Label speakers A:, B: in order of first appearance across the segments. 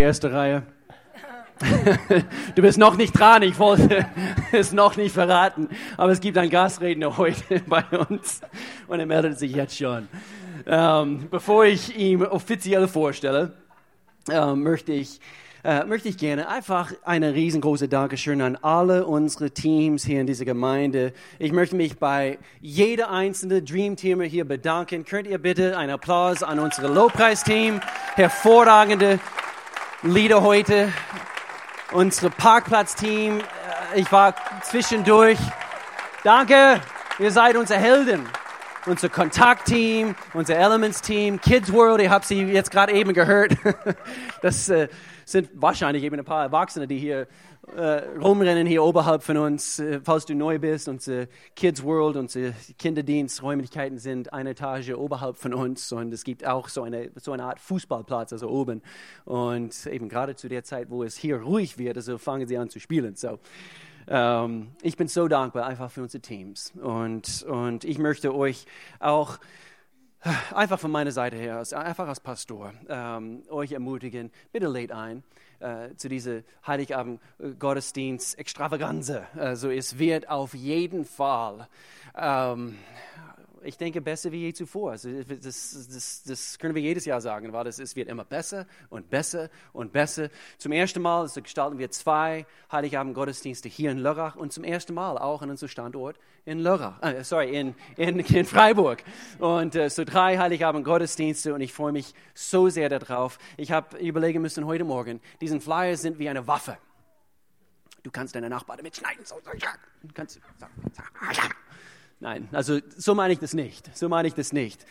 A: erste Reihe. Du bist noch nicht dran, ich wollte es noch nicht verraten, aber es gibt einen Gastredner heute bei uns und er meldet sich jetzt schon. Ähm, bevor ich ihn offiziell vorstelle, äh, möchte ich äh, möchte ich gerne einfach eine riesengroße Dankeschön an alle unsere Teams hier in dieser Gemeinde. Ich möchte mich bei jeder einzelnen Dream-Teamer hier bedanken. Könnt ihr bitte einen Applaus an unsere Lowpreis-Team? Hervorragende Lieder heute. Unsere Parkplatz-Team. Äh, ich war zwischendurch. Danke, ihr seid unsere Helden unser Kontaktteam, unser Elements-Team, Kids World, ihr habt sie jetzt gerade eben gehört. Das äh, sind wahrscheinlich eben ein paar Erwachsene, die hier äh, rumrennen, hier oberhalb von uns. Äh, falls du neu bist, unsere Kids World, unsere Kinderdiensträumlichkeiten sind eine Etage oberhalb von uns und es gibt auch so eine, so eine Art Fußballplatz, also oben. Und eben gerade zu der Zeit, wo es hier ruhig wird, also fangen sie an zu spielen. So. Ähm, ich bin so dankbar einfach für unsere Teams und, und ich möchte euch auch einfach von meiner Seite her, einfach als Pastor, ähm, euch ermutigen, bitte lädt ein äh, zu dieser Heiligabend-Gottesdienst-Extravaganze. Also es wird auf jeden Fall ähm, ich denke, besser wie je zuvor. Das, das, das, können wir jedes Jahr sagen, weil es wird immer besser und besser und besser. Zum ersten Mal also gestalten wir zwei Heiligabend-Gottesdienste hier in Lörrach und zum ersten Mal auch an unserem Standort in Lörrach, äh, sorry, in, in, in Freiburg. Und äh, so drei Heiligabend-Gottesdienste und ich freue mich so sehr darauf. Ich habe überlegen müssen heute Morgen, diesen Flyer sind wie eine Waffe. Du kannst deine Nachbarn damit schneiden. So, so, ja. Du kannst, so, so, ja. Nein, also so meine ich das nicht. So meine ich das nicht.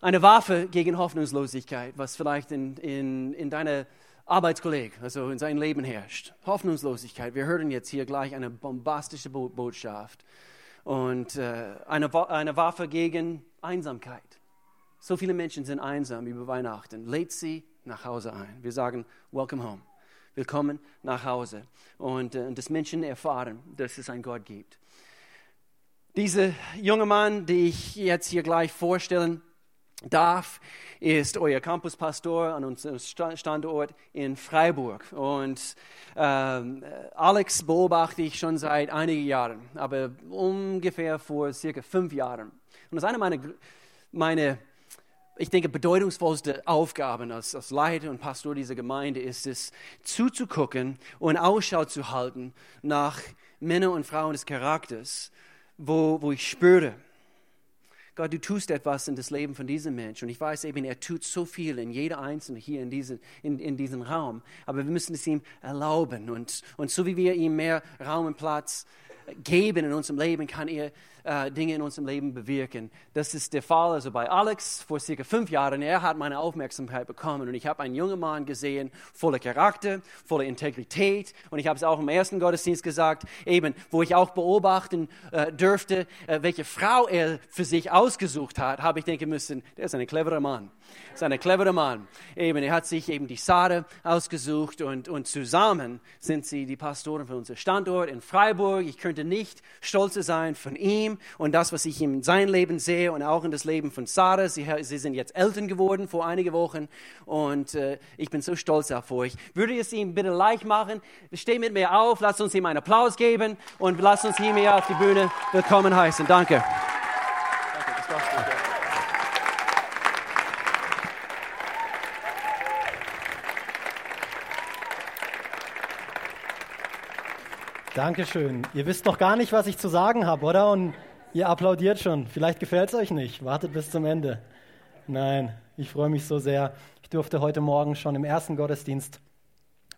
A: Eine Waffe gegen Hoffnungslosigkeit, was vielleicht in, in, in deiner Arbeitskollege, also in seinem Leben herrscht. Hoffnungslosigkeit. Wir hören jetzt hier gleich eine bombastische Bo Botschaft. Und äh, eine, eine Waffe gegen Einsamkeit. So viele Menschen sind einsam über Weihnachten. Lädt sie nach Hause ein. Wir sagen, welcome home. Willkommen nach Hause. Und, äh, dass Menschen erfahren, dass es einen Gott gibt. Dieser junge Mann, den ich jetzt hier gleich vorstellen darf, ist euer Campuspastor an unserem Standort in Freiburg. Und ähm, Alex beobachte ich schon seit einigen Jahren, aber ungefähr vor circa fünf Jahren. Und das ist eine meiner, meine, ich denke, bedeutungsvollste Aufgaben als, als Leiter und Pastor dieser Gemeinde ist es, zuzugucken und Ausschau zu halten nach Männern und Frauen des Charakters, wo, wo ich spüre, Gott, du tust etwas in das Leben von diesem Menschen. Und ich weiß eben, er tut so viel in jeder Einzelne hier in, diese, in, in diesem Raum. Aber wir müssen es ihm erlauben. Und, und so wie wir ihm mehr Raum und Platz geben in unserem Leben, kann er äh, Dinge in unserem Leben bewirken. Das ist der Fall also bei Alex vor circa fünf Jahren. Er hat meine Aufmerksamkeit bekommen und ich habe einen jungen Mann gesehen, voller Charakter, voller Integrität. Und ich habe es auch im ersten Gottesdienst gesagt, eben, wo ich auch beobachten äh, dürfte, äh, welche Frau er für sich ausgesucht hat, habe ich denken müssen, der ist ein cleverer Mann. Das ist ein cleverer Mann. Eben, er hat sich eben die Sarah ausgesucht und, und zusammen sind sie die Pastoren für unser Standort in Freiburg. Ich könnte nicht stolzer sein von ihm und das, was ich in sein Leben sehe und auch in das Leben von Sarah. Sie, sie sind jetzt Eltern geworden vor einigen Wochen und äh, ich bin so stolz auf euch. Würde es ihm bitte leicht machen? Steh mit mir auf, lasst uns ihm einen Applaus geben und lasst uns ihn hier auf die Bühne willkommen heißen. Danke.
B: Dankeschön. Ihr wisst noch gar nicht, was ich zu sagen habe, oder? Und ihr applaudiert schon. Vielleicht gefällt es euch nicht. Wartet bis zum Ende. Nein, ich freue mich so sehr. Ich durfte heute Morgen schon im ersten Gottesdienst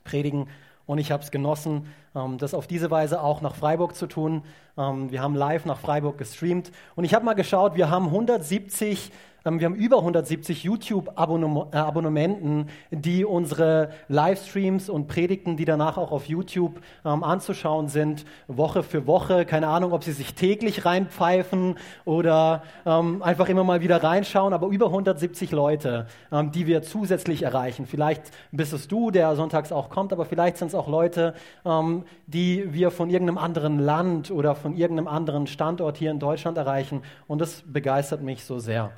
B: predigen und ich habe es genossen, ähm, das auf diese Weise auch nach Freiburg zu tun. Ähm, wir haben live nach Freiburg gestreamt und ich habe mal geschaut, wir haben 170 ähm, wir haben über 170 YouTube-Abonnementen, die unsere Livestreams und Predigten, die danach auch auf YouTube ähm, anzuschauen sind, Woche für Woche. Keine Ahnung, ob sie sich täglich reinpfeifen oder ähm, einfach immer mal wieder reinschauen, aber über 170 Leute, ähm, die wir zusätzlich erreichen. Vielleicht bist es du, der sonntags auch kommt, aber vielleicht sind es auch Leute, ähm, die wir von irgendeinem anderen Land oder von irgendeinem anderen Standort hier in Deutschland erreichen. Und das begeistert mich so sehr.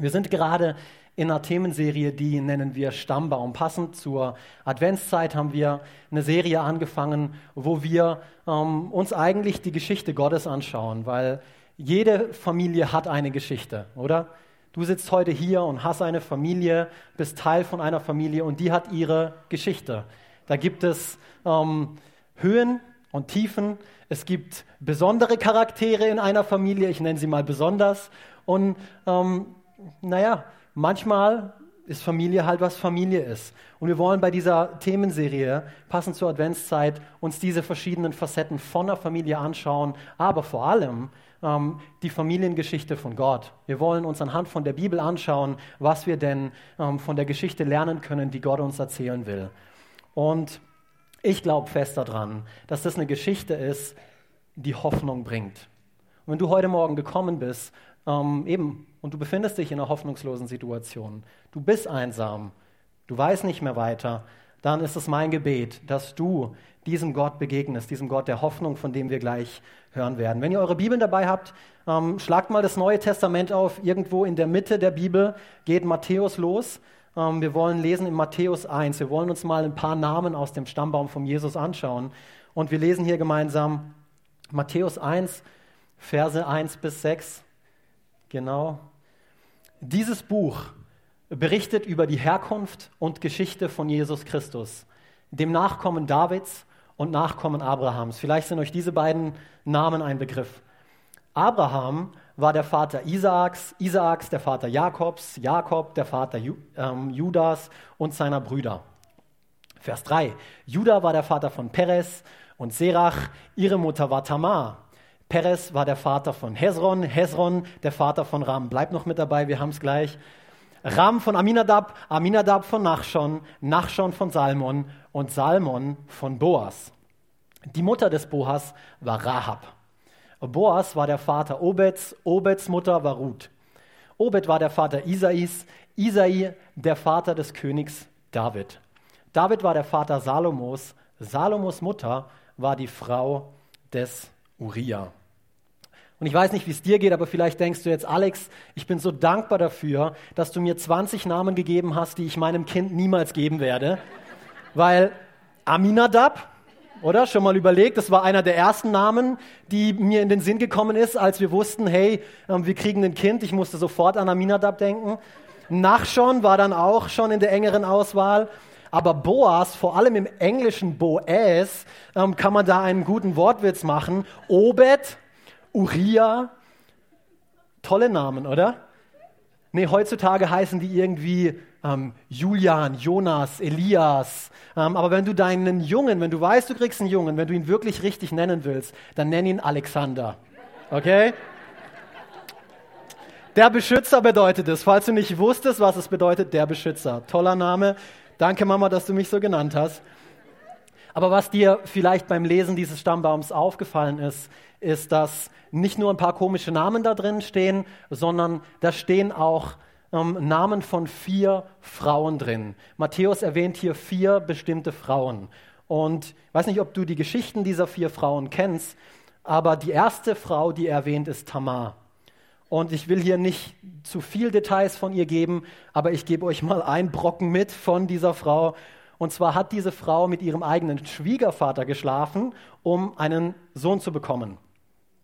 B: Wir sind gerade in einer Themenserie, die nennen wir Stammbaum. Passend zur Adventszeit haben wir eine Serie angefangen, wo wir ähm, uns eigentlich die Geschichte Gottes anschauen, weil jede Familie hat eine Geschichte, oder? Du sitzt heute hier und hast eine Familie, bist Teil von einer Familie und die hat ihre Geschichte. Da gibt es ähm, Höhen und Tiefen. Es gibt besondere Charaktere in einer Familie, ich nenne sie mal besonders. Und ähm, naja, manchmal ist Familie halt, was Familie ist. Und wir wollen bei dieser Themenserie, passend zur Adventszeit, uns diese verschiedenen Facetten von der Familie anschauen, aber vor allem ähm, die Familiengeschichte von Gott. Wir wollen uns anhand von der Bibel anschauen, was wir denn ähm, von der Geschichte lernen können, die Gott uns erzählen will. Und ich glaube fest daran, dass das eine Geschichte ist, die Hoffnung bringt. Und wenn du heute Morgen gekommen bist, ähm, eben, und du befindest dich in einer hoffnungslosen Situation, du bist einsam, du weißt nicht mehr weiter, dann ist es mein Gebet, dass du diesem Gott begegnest, diesem Gott der Hoffnung, von dem wir gleich hören werden. Wenn ihr eure Bibeln dabei habt, ähm, schlagt mal das Neue Testament auf. Irgendwo in der Mitte der Bibel geht Matthäus los. Ähm, wir wollen lesen in Matthäus 1. Wir wollen uns mal ein paar Namen aus dem Stammbaum von Jesus anschauen. Und wir lesen hier gemeinsam Matthäus 1, Verse 1 bis 6. Genau. Dieses Buch berichtet über die Herkunft und Geschichte von Jesus Christus, dem Nachkommen Davids und Nachkommen Abrahams. Vielleicht sind euch diese beiden Namen ein Begriff. Abraham war der Vater Isaaks, Isaaks der Vater Jakobs, Jakob der Vater Ju, ähm, Judas und seiner Brüder. Vers 3. Judah war der Vater von Perez und Serach, ihre Mutter war Tamar. Perez war der Vater von Hezron, Hezron der Vater von Ram. Bleibt noch mit dabei, wir haben es gleich. Ram von Aminadab, Aminadab von Nachschon, Nachschon von Salmon und Salmon von Boas. Die Mutter des Boas war Rahab. Boas war der Vater Obeds, Obeds Mutter war Ruth. Obed war der Vater Isais, Isai der Vater des Königs David. David war der Vater Salomos, Salomos Mutter war die Frau des Uriah. Und ich weiß nicht, wie es dir geht, aber vielleicht denkst du jetzt, Alex, ich bin so dankbar dafür, dass du mir 20 Namen gegeben hast, die ich meinem Kind niemals geben werde. Weil Aminadab, oder? Schon mal überlegt, das war einer der ersten Namen, die mir in den Sinn gekommen ist, als wir wussten, hey, ähm, wir kriegen ein Kind. Ich musste sofort an Aminadab denken. Nachschon war dann auch schon in der engeren Auswahl. Aber Boas, vor allem im Englischen Boaz, ähm, kann man da einen guten Wortwitz machen. Obed, Uriah, tolle Namen, oder? Nee, heutzutage heißen die irgendwie ähm, Julian, Jonas, Elias. Ähm, aber wenn du deinen Jungen, wenn du weißt, du kriegst einen Jungen, wenn du ihn wirklich richtig nennen willst, dann nenn ihn Alexander. Okay? Der Beschützer bedeutet es. Falls du nicht wusstest, was es bedeutet, der Beschützer. Toller Name. Danke, Mama, dass du mich so genannt hast. Aber was dir vielleicht beim Lesen dieses Stammbaums aufgefallen ist, ist, dass nicht nur ein paar komische Namen da drin stehen, sondern da stehen auch ähm, Namen von vier Frauen drin. Matthäus erwähnt hier vier bestimmte Frauen. Und ich weiß nicht, ob du die Geschichten dieser vier Frauen kennst, aber die erste Frau, die er erwähnt, ist Tamar. Und ich will hier nicht zu viel Details von ihr geben, aber ich gebe euch mal einen Brocken mit von dieser Frau. Und zwar hat diese Frau mit ihrem eigenen Schwiegervater geschlafen, um einen Sohn zu bekommen.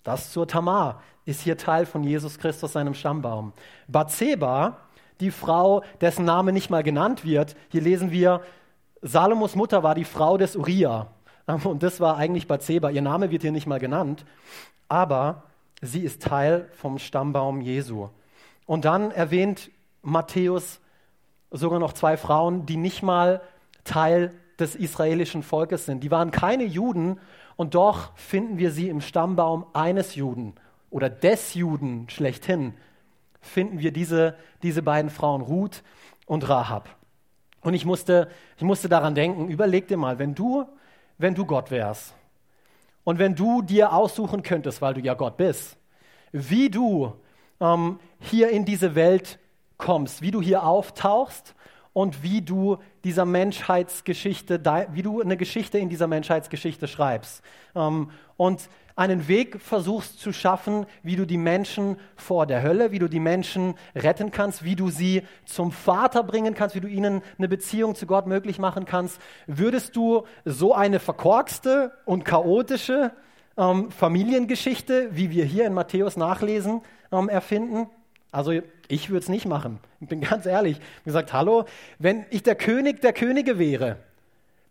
B: Das zur Tamar ist hier Teil von Jesus Christus, seinem Stammbaum. Bathseba, die Frau, dessen Name nicht mal genannt wird, hier lesen wir, Salomos Mutter war die Frau des Uriah. Und das war eigentlich Bathseba. Ihr Name wird hier nicht mal genannt, aber sie ist Teil vom Stammbaum Jesu. Und dann erwähnt Matthäus sogar noch zwei Frauen, die nicht mal Teil des israelischen Volkes sind. Die waren keine Juden und doch finden wir sie im Stammbaum eines Juden oder des Juden schlechthin, finden wir diese, diese beiden Frauen, Ruth und Rahab. Und ich musste, ich musste daran denken, überleg dir mal, wenn du, wenn du Gott wärst und wenn du dir aussuchen könntest, weil du ja Gott bist, wie du ähm, hier in diese Welt kommst, wie du hier auftauchst und wie du dieser Menschheitsgeschichte, wie du eine Geschichte in dieser Menschheitsgeschichte schreibst. Ähm, und einen Weg versuchst zu schaffen, wie du die Menschen vor der Hölle, wie du die Menschen retten kannst, wie du sie zum Vater bringen kannst, wie du ihnen eine Beziehung zu Gott möglich machen kannst, würdest du so eine verkorkste und chaotische ähm, Familiengeschichte, wie wir hier in Matthäus nachlesen, ähm, erfinden? Also ich würde es nicht machen. Ich bin ganz ehrlich. Ich habe gesagt, hallo, wenn ich der König der Könige wäre,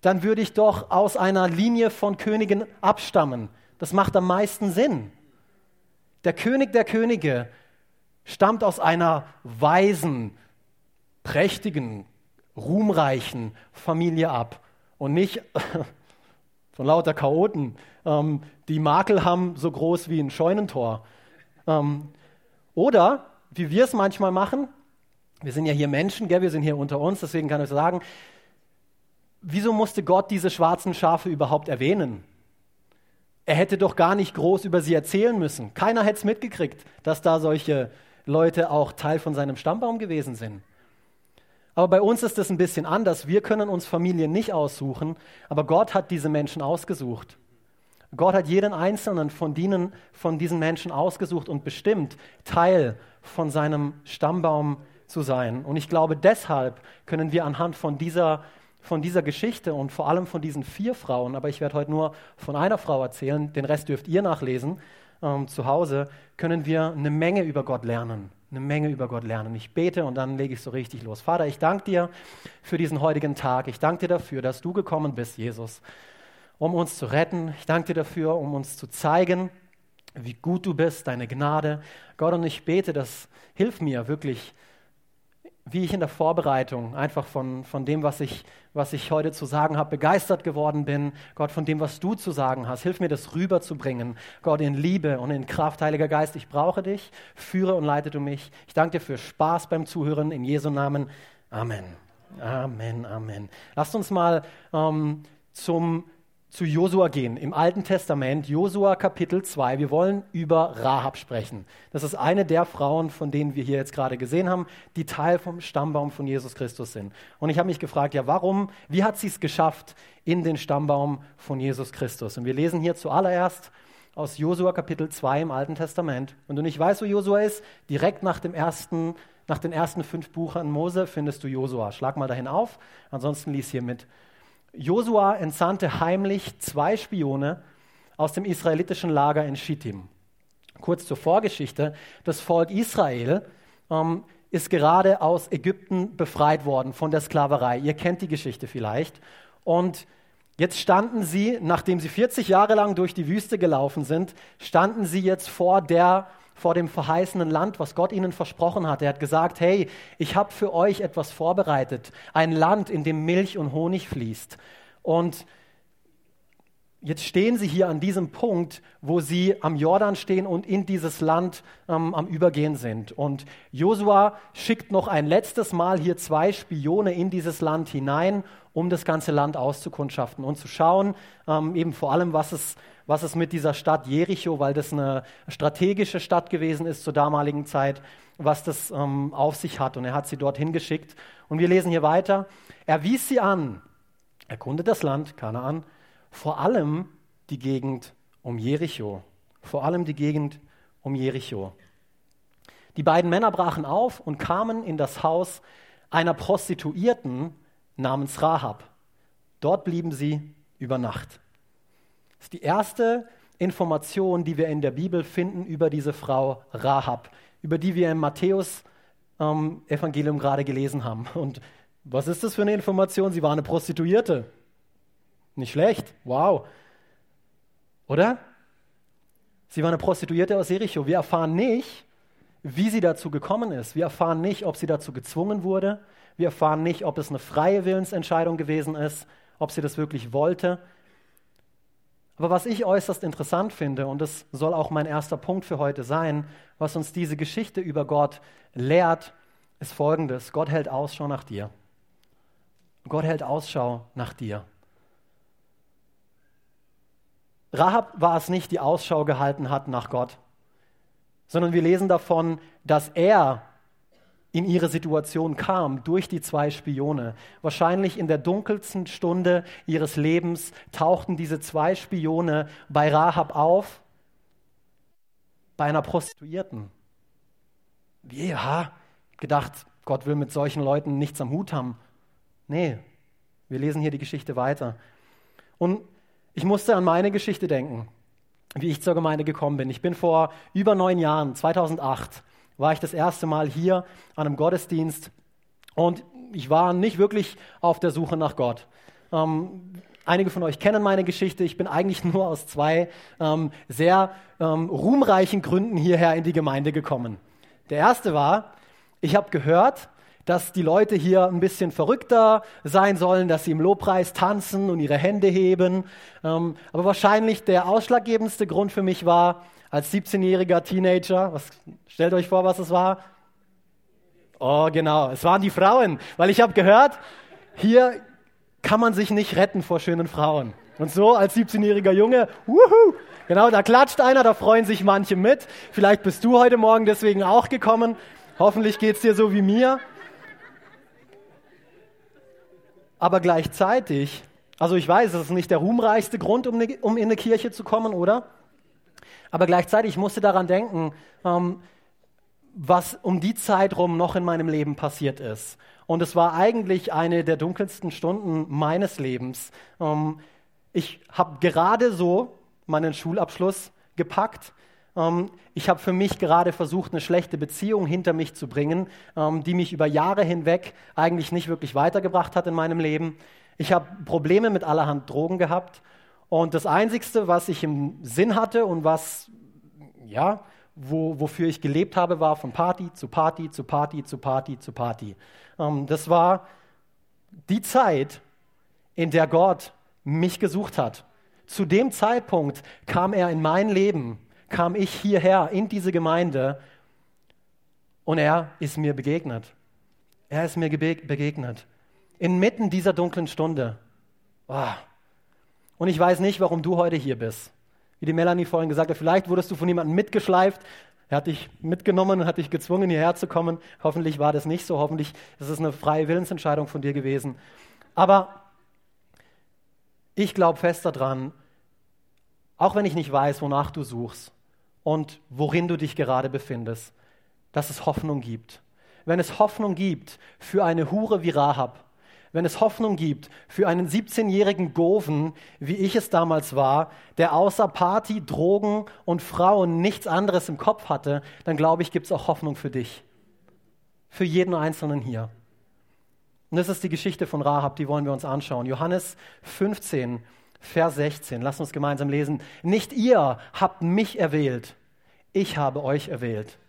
B: dann würde ich doch aus einer Linie von Königen abstammen. Das macht am meisten Sinn. Der König der Könige stammt aus einer weisen, prächtigen, ruhmreichen Familie ab und nicht von lauter Chaoten, ähm, die Makel haben so groß wie ein Scheunentor. Ähm, oder, wie wir es manchmal machen, wir sind ja hier Menschen, gell? wir sind hier unter uns, deswegen kann ich sagen, wieso musste Gott diese schwarzen Schafe überhaupt erwähnen? Er hätte doch gar nicht groß über sie erzählen müssen. Keiner hätte es mitgekriegt, dass da solche Leute auch Teil von seinem Stammbaum gewesen sind. Aber bei uns ist es ein bisschen anders. Wir können uns Familien nicht aussuchen, aber Gott hat diese Menschen ausgesucht. Gott hat jeden einzelnen von, denen, von diesen Menschen ausgesucht und bestimmt, Teil von seinem Stammbaum zu sein. Und ich glaube, deshalb können wir anhand von dieser von dieser Geschichte und vor allem von diesen vier Frauen, aber ich werde heute nur von einer Frau erzählen, den Rest dürft ihr nachlesen ähm, zu Hause, können wir eine Menge über Gott lernen. Eine Menge über Gott lernen. Ich bete und dann lege ich so richtig los. Vater, ich danke dir für diesen heutigen Tag. Ich danke dir dafür, dass du gekommen bist, Jesus, um uns zu retten. Ich danke dir dafür, um uns zu zeigen, wie gut du bist, deine Gnade. Gott, und ich bete, das hilf mir wirklich, wie ich in der Vorbereitung einfach von, von dem, was ich, was ich heute zu sagen habe, begeistert geworden bin. Gott, von dem, was du zu sagen hast. Hilf mir, das rüberzubringen. Gott, in Liebe und in Kraft, Heiliger Geist, ich brauche dich. Führe und leite du mich. Ich danke dir für Spaß beim Zuhören. In Jesu Namen. Amen. Amen, Amen. Lasst uns mal ähm, zum zu Josua gehen, im Alten Testament, Josua Kapitel 2. Wir wollen über Rahab sprechen. Das ist eine der Frauen, von denen wir hier jetzt gerade gesehen haben, die Teil vom Stammbaum von Jesus Christus sind. Und ich habe mich gefragt, ja, warum, wie hat sie es geschafft in den Stammbaum von Jesus Christus? Und wir lesen hier zuallererst aus Josua Kapitel 2 im Alten Testament. Und du nicht weißt, wo Josua ist, direkt nach dem ersten nach den ersten fünf Buchern Mose findest du Josua. Schlag mal dahin auf, ansonsten lies hier mit. Josua entsandte heimlich zwei Spione aus dem israelitischen Lager in Schittim. Kurz zur Vorgeschichte. Das Volk Israel ähm, ist gerade aus Ägypten befreit worden von der Sklaverei. Ihr kennt die Geschichte vielleicht. Und jetzt standen sie, nachdem sie 40 Jahre lang durch die Wüste gelaufen sind, standen sie jetzt vor der vor dem verheißenen Land, was Gott ihnen versprochen hat. Er hat gesagt, hey, ich habe für euch etwas vorbereitet, ein Land, in dem Milch und Honig fließt. Und jetzt stehen sie hier an diesem Punkt, wo sie am Jordan stehen und in dieses Land ähm, am Übergehen sind. Und Josua schickt noch ein letztes Mal hier zwei Spione in dieses Land hinein, um das ganze Land auszukundschaften und zu schauen, ähm, eben vor allem, was es was es mit dieser Stadt Jericho, weil das eine strategische Stadt gewesen ist zur damaligen Zeit, was das ähm, auf sich hat. Und er hat sie dorthin geschickt. Und wir lesen hier weiter. Er wies sie an, erkundet das Land, Kanaan, vor allem die Gegend um Jericho. Vor allem die Gegend um Jericho. Die beiden Männer brachen auf und kamen in das Haus einer Prostituierten namens Rahab. Dort blieben sie über Nacht. Ist die erste Information, die wir in der Bibel finden über diese Frau Rahab, über die wir im Matthäus-Evangelium ähm, gerade gelesen haben. Und was ist das für eine Information? Sie war eine Prostituierte. Nicht schlecht, wow. Oder? Sie war eine Prostituierte aus Jericho. Wir erfahren nicht, wie sie dazu gekommen ist. Wir erfahren nicht, ob sie dazu gezwungen wurde. Wir erfahren nicht, ob es eine freie Willensentscheidung gewesen ist, ob sie das wirklich wollte. Aber was ich äußerst interessant finde, und das soll auch mein erster Punkt für heute sein, was uns diese Geschichte über Gott lehrt, ist folgendes. Gott hält Ausschau nach dir. Gott hält Ausschau nach dir. Rahab war es nicht, die Ausschau gehalten hat nach Gott, sondern wir lesen davon, dass er in ihre Situation kam durch die zwei Spione. Wahrscheinlich in der dunkelsten Stunde ihres Lebens tauchten diese zwei Spione bei Rahab auf, bei einer Prostituierten. Ja, gedacht, Gott will mit solchen Leuten nichts am Hut haben. Nee, wir lesen hier die Geschichte weiter. Und ich musste an meine Geschichte denken, wie ich zur Gemeinde gekommen bin. Ich bin vor über neun Jahren, 2008, war ich das erste Mal hier an einem Gottesdienst und ich war nicht wirklich auf der Suche nach Gott. Ähm, einige von euch kennen meine Geschichte. Ich bin eigentlich nur aus zwei ähm, sehr ähm, ruhmreichen Gründen hierher in die Gemeinde gekommen. Der erste war, ich habe gehört, dass die Leute hier ein bisschen verrückter sein sollen, dass sie im Lobpreis tanzen und ihre Hände heben. Ähm, aber wahrscheinlich der ausschlaggebendste Grund für mich war, als 17-jähriger Teenager, was, stellt euch vor, was es war? Oh, genau, es waren die Frauen, weil ich habe gehört, hier kann man sich nicht retten vor schönen Frauen. Und so als 17-jähriger Junge, wuhu, genau, da klatscht einer, da freuen sich manche mit. Vielleicht bist du heute Morgen deswegen auch gekommen. Hoffentlich geht es dir so wie mir. Aber gleichzeitig, also ich weiß, es ist nicht der ruhmreichste Grund, um, ne, in eine Kirche zu kommen, oder? Aber gleichzeitig musste daran denken, ähm, was um die Zeit rum noch in meinem Leben passiert ist. Und es war eigentlich eine der dunkelsten Stunden meines Lebens. Ähm, ich habe gerade so meinen Schulabschluss gepackt. Ähm, ich habe für mich gerade versucht, eine schlechte Beziehung hinter mich zu bringen, ähm, die mich über Jahre hinweg eigentlich nicht wirklich weitergebracht hat in meinem Leben. Ich habe Probleme mit allerhand Drogen gehabt und das Einzige, was ich im Sinn hatte und was, ja, wo, wofür ich gelebt habe, war von Party zu Party zu Party zu Party zu Party. Ähm, das war die Zeit, in der Gott mich gesucht hat. Zu dem Zeitpunkt kam er in mein Leben, kam ich hierher in diese Gemeinde und er ist mir begegnet. Er ist mir begegnet. Inmitten dieser dunklen Stunde. Oh, und ich weiß nicht, warum du heute hier bist. Wie die Melanie vorhin gesagt hat, vielleicht wurdest du von jemandem mitgeschleift. Er hat dich mitgenommen und hat dich gezwungen, hierher zu kommen. Hoffentlich war das nicht so. Hoffentlich ist es eine freie Willensentscheidung von dir gewesen. Aber ich glaube fest daran, auch wenn ich nicht weiß, wonach du suchst und worin du dich gerade befindest, dass es Hoffnung gibt. Wenn es Hoffnung gibt für eine Hure wie Rahab, wenn es Hoffnung gibt für einen 17-jährigen Goven, wie ich es damals war, der außer Party, Drogen und Frauen nichts anderes im Kopf hatte, dann glaube ich, gibt es auch Hoffnung für dich. Für jeden Einzelnen hier. Und das ist die Geschichte von Rahab, die wollen wir uns anschauen. Johannes 15, Vers 16. Lass uns gemeinsam lesen. Nicht ihr habt mich erwählt, ich habe euch erwählt.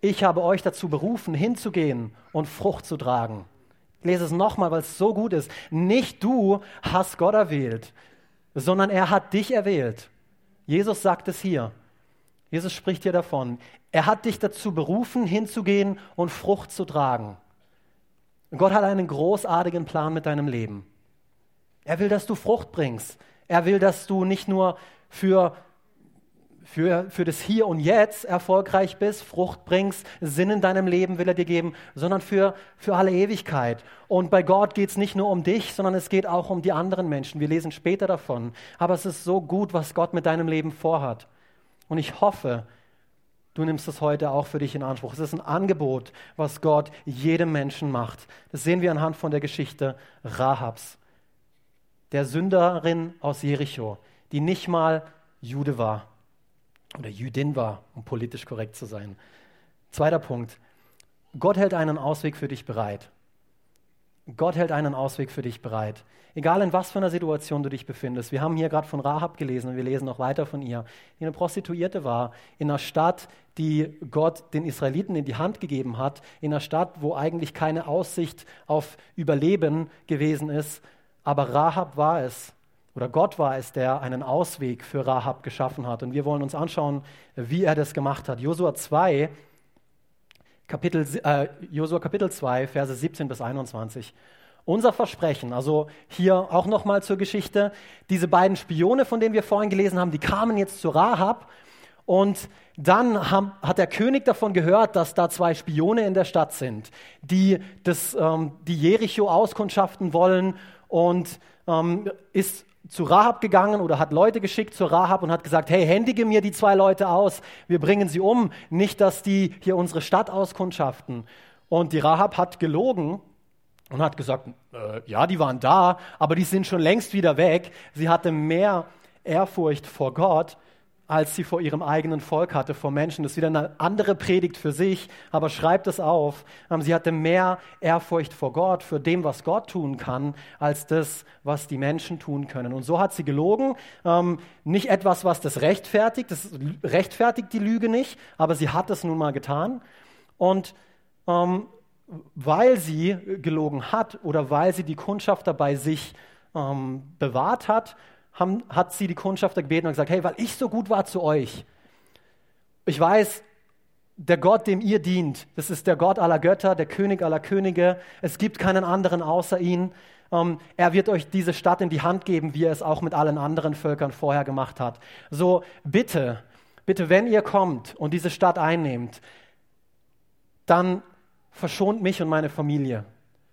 B: Ich habe euch dazu berufen, hinzugehen und Frucht zu tragen ich lese es nochmal, weil es so gut ist. Nicht du hast Gott erwählt, sondern er hat dich erwählt. Jesus sagt es hier. Jesus spricht hier davon. Er hat dich dazu berufen, hinzugehen und Frucht zu tragen. Gott hat einen großartigen Plan mit deinem Leben. Er will, dass du Frucht bringst. Er will, dass du nicht nur für für, für das Hier und Jetzt erfolgreich bist, Frucht bringst, Sinn in deinem Leben will er dir geben, sondern für, für alle Ewigkeit. Und bei Gott geht es nicht nur um dich, sondern es geht auch um die anderen Menschen. Wir lesen später davon. Aber es ist so gut, was Gott mit deinem Leben vorhat. Und ich hoffe, du nimmst das heute auch für dich in Anspruch. Es ist ein Angebot, was Gott jedem Menschen macht. Das sehen wir anhand von der Geschichte Rahabs, der Sünderin aus Jericho, die nicht mal Jude war oder Jüdin war, um politisch korrekt zu sein. Zweiter Punkt. Gott hält einen Ausweg für dich bereit. Gott hält einen Ausweg für dich bereit. Egal in was für einer Situation du dich befindest. Wir haben hier gerade von Rahab gelesen und wir lesen noch weiter von ihr, die eine Prostituierte war, in einer Stadt, die Gott den Israeliten in die Hand gegeben hat, in einer Stadt, wo eigentlich keine Aussicht auf Überleben gewesen ist. Aber Rahab war es, oder Gott war es, der einen Ausweg für Rahab geschaffen hat. Und wir wollen uns anschauen, wie er das gemacht hat. Josua 2, Kapitel, äh, Josua Kapitel 2, Verse 17 bis 21. Unser Versprechen, also hier auch nochmal zur Geschichte, diese beiden Spione, von denen wir vorhin gelesen haben, die kamen jetzt zu Rahab Und dann haben, hat der König davon gehört, dass da zwei Spione in der Stadt sind, die, das, ähm, die Jericho auskundschaften wollen und ähm, ist zu Rahab gegangen oder hat Leute geschickt zu Rahab und hat gesagt, hey, händige mir die zwei Leute aus, wir bringen sie um, nicht, dass die hier unsere Stadt auskundschaften. Und die Rahab hat gelogen und hat gesagt, äh, ja, die waren da, aber die sind schon längst wieder weg. Sie hatte mehr Ehrfurcht vor Gott als sie vor ihrem eigenen Volk hatte, vor Menschen. Das ist wieder eine andere Predigt für sich, aber schreibt es auf. Ähm, sie hatte mehr Ehrfurcht vor Gott, für dem, was Gott tun kann, als das, was die Menschen tun können. Und so hat sie gelogen. Ähm, nicht etwas, was das rechtfertigt, das rechtfertigt die Lüge nicht, aber sie hat es nun mal getan. Und ähm, weil sie gelogen hat oder weil sie die Kundschafter bei sich bewahrt hat, haben, hat sie die Kundschafter gebeten und gesagt, hey, weil ich so gut war zu euch, ich weiß, der Gott, dem ihr dient, das ist der Gott aller Götter, der König aller Könige, es gibt keinen anderen außer ihn. Ähm, er wird euch diese Stadt in die Hand geben, wie er es auch mit allen anderen Völkern vorher gemacht hat. So bitte, bitte, wenn ihr kommt und diese Stadt einnehmt, dann verschont mich und meine Familie.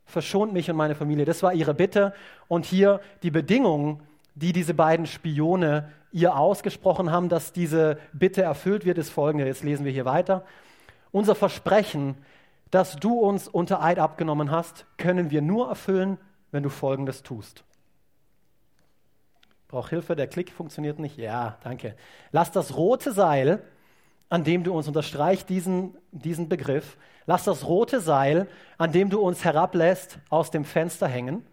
B: Verschont mich und meine Familie. Das war ihre Bitte. Und hier die Bedingungen, die diese beiden Spione ihr ausgesprochen haben, dass diese Bitte erfüllt wird, ist folgende. Jetzt lesen wir hier weiter. Unser Versprechen, das du uns unter Eid abgenommen hast, können wir nur erfüllen, wenn du Folgendes tust. Braucht Hilfe, der Klick funktioniert nicht? Ja, danke. Lass das rote Seil, an dem du uns unterstreicht diesen, diesen Begriff, lass das rote Seil, an dem du uns herablässt, aus dem Fenster hängen,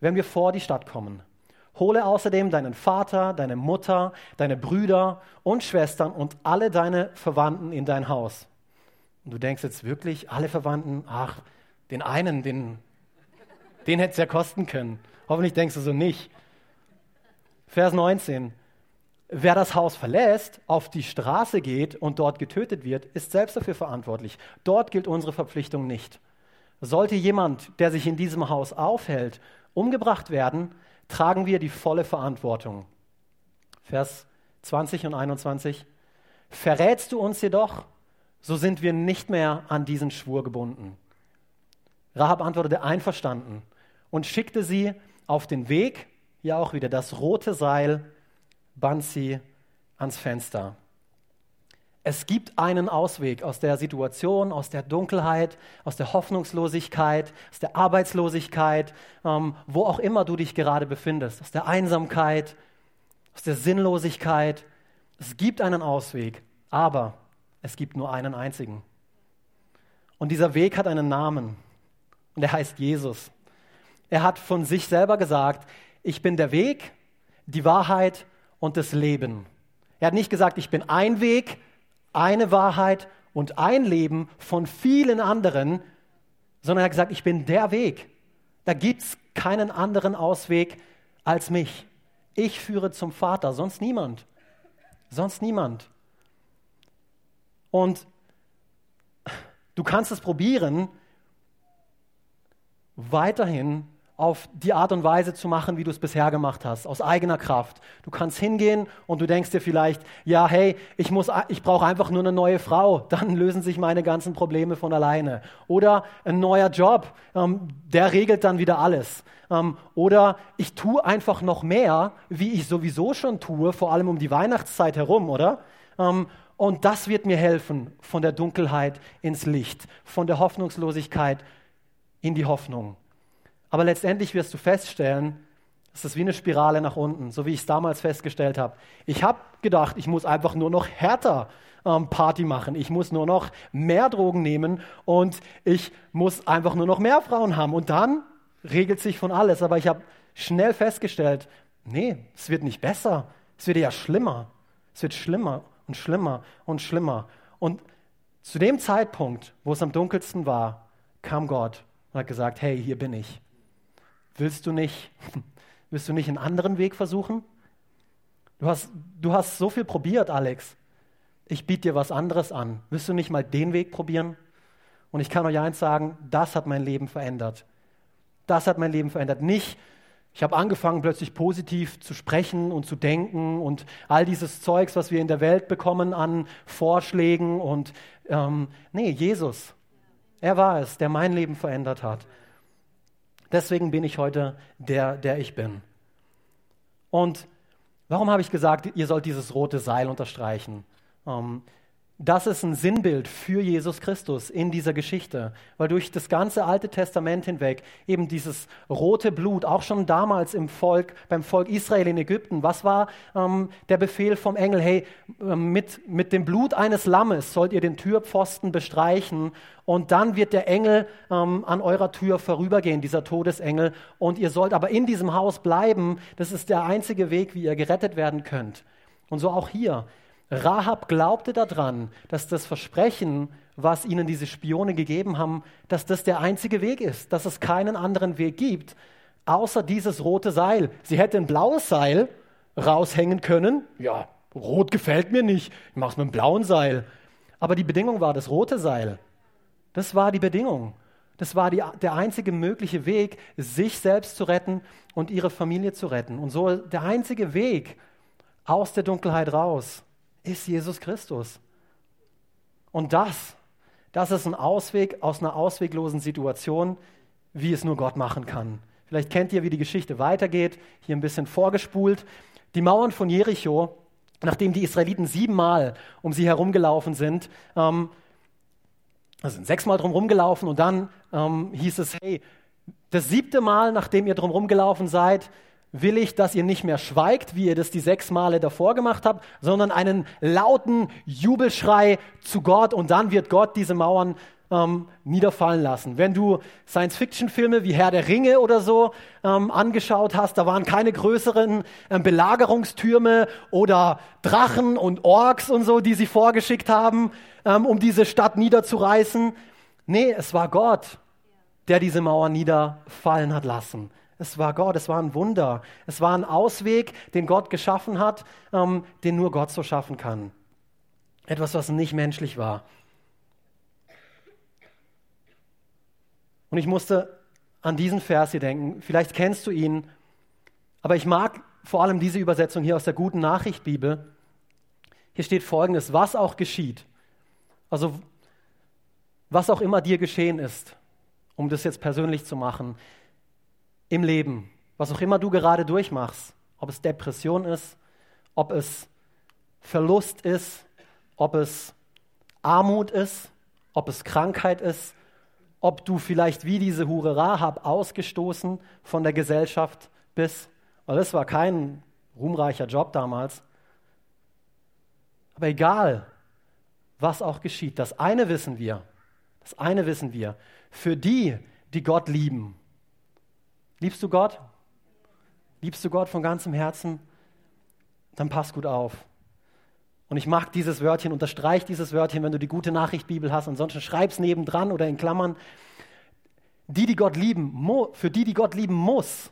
B: wenn wir vor die Stadt kommen. Hole außerdem deinen Vater, deine Mutter, deine Brüder und Schwestern und alle deine Verwandten in dein Haus. Und du denkst jetzt wirklich, alle Verwandten, ach, den einen, den, den hätte es ja kosten können. Hoffentlich denkst du so nicht. Vers 19. Wer das Haus verlässt, auf die Straße geht und dort getötet wird, ist selbst dafür verantwortlich. Dort gilt unsere Verpflichtung nicht. Sollte jemand, der sich in diesem Haus aufhält, umgebracht werden, tragen wir die volle Verantwortung. Vers 20 und 21. Verrätst du uns jedoch, so sind wir nicht mehr an diesen Schwur gebunden. Rahab antwortete einverstanden und schickte sie auf den Weg, ja auch wieder das rote Seil, band sie ans Fenster. Es gibt einen Ausweg aus der Situation, aus der Dunkelheit, aus der Hoffnungslosigkeit, aus der Arbeitslosigkeit, ähm, wo auch immer du dich gerade befindest, aus der Einsamkeit, aus der Sinnlosigkeit. Es gibt einen Ausweg, aber es gibt nur einen einzigen. Und dieser Weg hat einen Namen und er heißt Jesus. Er hat von sich selber gesagt, ich bin der Weg, die Wahrheit und das Leben. Er hat nicht gesagt, ich bin ein Weg, eine Wahrheit und ein Leben von vielen anderen, sondern er hat gesagt, ich bin der Weg. Da gibt es keinen anderen Ausweg als mich. Ich führe zum Vater, sonst niemand. Sonst niemand. Und du kannst es probieren, weiterhin auf die Art und Weise zu machen, wie du es bisher gemacht hast, aus eigener Kraft. Du kannst hingehen und du denkst dir vielleicht, ja, hey, ich, ich brauche einfach nur eine neue Frau, dann lösen sich meine ganzen Probleme von alleine. Oder ein neuer Job, ähm, der regelt dann wieder alles. Ähm, oder ich tue einfach noch mehr, wie ich sowieso schon tue, vor allem um die Weihnachtszeit herum, oder? Ähm, und das wird mir helfen, von der Dunkelheit ins Licht, von der Hoffnungslosigkeit in die Hoffnung. Aber letztendlich wirst du feststellen, es ist wie eine Spirale nach unten, so wie ich es damals festgestellt habe. Ich habe gedacht, ich muss einfach nur noch härter ähm, Party machen. Ich muss nur noch mehr Drogen nehmen und ich muss einfach nur noch mehr Frauen haben. Und dann regelt sich von alles. Aber ich habe schnell festgestellt, nee, es wird nicht besser. Es wird ja schlimmer. Es wird schlimmer und schlimmer und schlimmer. Und zu dem Zeitpunkt, wo es am dunkelsten war, kam Gott und hat gesagt, hey, hier bin ich. Willst du nicht, willst du nicht einen anderen Weg versuchen? Du hast, du hast so viel probiert, Alex. Ich biete dir was anderes an. Willst du nicht mal den Weg probieren? Und ich kann euch eins sagen, das hat mein Leben verändert. Das hat mein Leben verändert. Nicht Ich habe angefangen, plötzlich positiv zu sprechen und zu denken und all dieses Zeugs, was wir in der Welt bekommen an Vorschlägen. Und ähm, nee, Jesus, er war es, der mein Leben verändert hat. Deswegen bin ich heute der, der ich bin. Und warum habe ich gesagt, ihr sollt dieses rote Seil unterstreichen? Ähm, das ist ein Sinnbild für Jesus Christus in dieser Geschichte, weil durch das ganze Alte Testament hinweg eben dieses rote Blut, auch schon damals im Volk, beim Volk Israel in Ägypten, was war ähm, der Befehl vom Engel? Hey, ähm, mit, mit dem Blut eines Lammes sollt ihr den Türpfosten bestreichen und dann wird der Engel ähm, an eurer Tür vorübergehen, dieser Todesengel, und ihr sollt aber in diesem Haus bleiben. Das ist der einzige Weg, wie ihr gerettet werden könnt. Und so auch hier. Rahab glaubte daran, dass das Versprechen, was ihnen diese Spione gegeben haben, dass das der einzige Weg ist, dass es keinen anderen Weg gibt, außer dieses rote Seil. Sie hätte ein blaues Seil raushängen können. Ja, rot gefällt mir nicht, ich mache es mit einem blauen Seil. Aber die Bedingung war das rote Seil. Das war die Bedingung. Das war die, der einzige mögliche Weg, sich selbst zu retten und ihre Familie zu retten. Und so der einzige Weg aus der Dunkelheit raus ist Jesus Christus. Und das, das ist ein Ausweg aus einer ausweglosen Situation, wie es nur Gott machen kann. Vielleicht kennt ihr, wie die Geschichte weitergeht, hier ein bisschen vorgespult. Die Mauern von Jericho, nachdem die Israeliten siebenmal um sie herumgelaufen sind, ähm, also sind sechsmal drum rumgelaufen und dann ähm, hieß es, hey, das siebte Mal, nachdem ihr drum rumgelaufen seid, will ich, dass ihr nicht mehr schweigt, wie ihr das die sechs Male davor gemacht habt, sondern einen lauten Jubelschrei zu Gott und dann wird Gott diese Mauern ähm, niederfallen lassen. Wenn du Science-Fiction-Filme wie Herr der Ringe oder so ähm, angeschaut hast, da waren keine größeren ähm, Belagerungstürme oder Drachen und Orks und so, die sie vorgeschickt haben, ähm, um diese Stadt niederzureißen. Nee, es war Gott, der diese Mauern niederfallen hat lassen. Es war Gott, es war ein Wunder. Es war ein Ausweg, den Gott geschaffen hat, ähm, den nur Gott so schaffen kann. Etwas, was nicht menschlich war. Und ich musste an diesen Vers hier denken. Vielleicht kennst du ihn, aber ich mag vor allem diese Übersetzung hier aus der guten Nachricht Bibel. Hier steht folgendes, was auch geschieht. Also was auch immer dir geschehen ist, um das jetzt persönlich zu machen im Leben, was auch immer du gerade durchmachst, ob es Depression ist, ob es Verlust ist, ob es Armut ist, ob es Krankheit ist, ob du vielleicht wie diese Hure Rahab ausgestoßen von der Gesellschaft bist, weil das war kein ruhmreicher Job damals. Aber egal, was auch geschieht, das eine wissen wir, das eine wissen wir, für die, die Gott lieben, Liebst du Gott? Liebst du Gott von ganzem Herzen? Dann pass gut auf. Und ich mag dieses Wörtchen, unterstreich dieses Wörtchen, wenn du die gute Nachricht Bibel hast. Ansonsten schreib es nebendran oder in Klammern. Die, die Gott lieben, für die, die Gott lieben muss,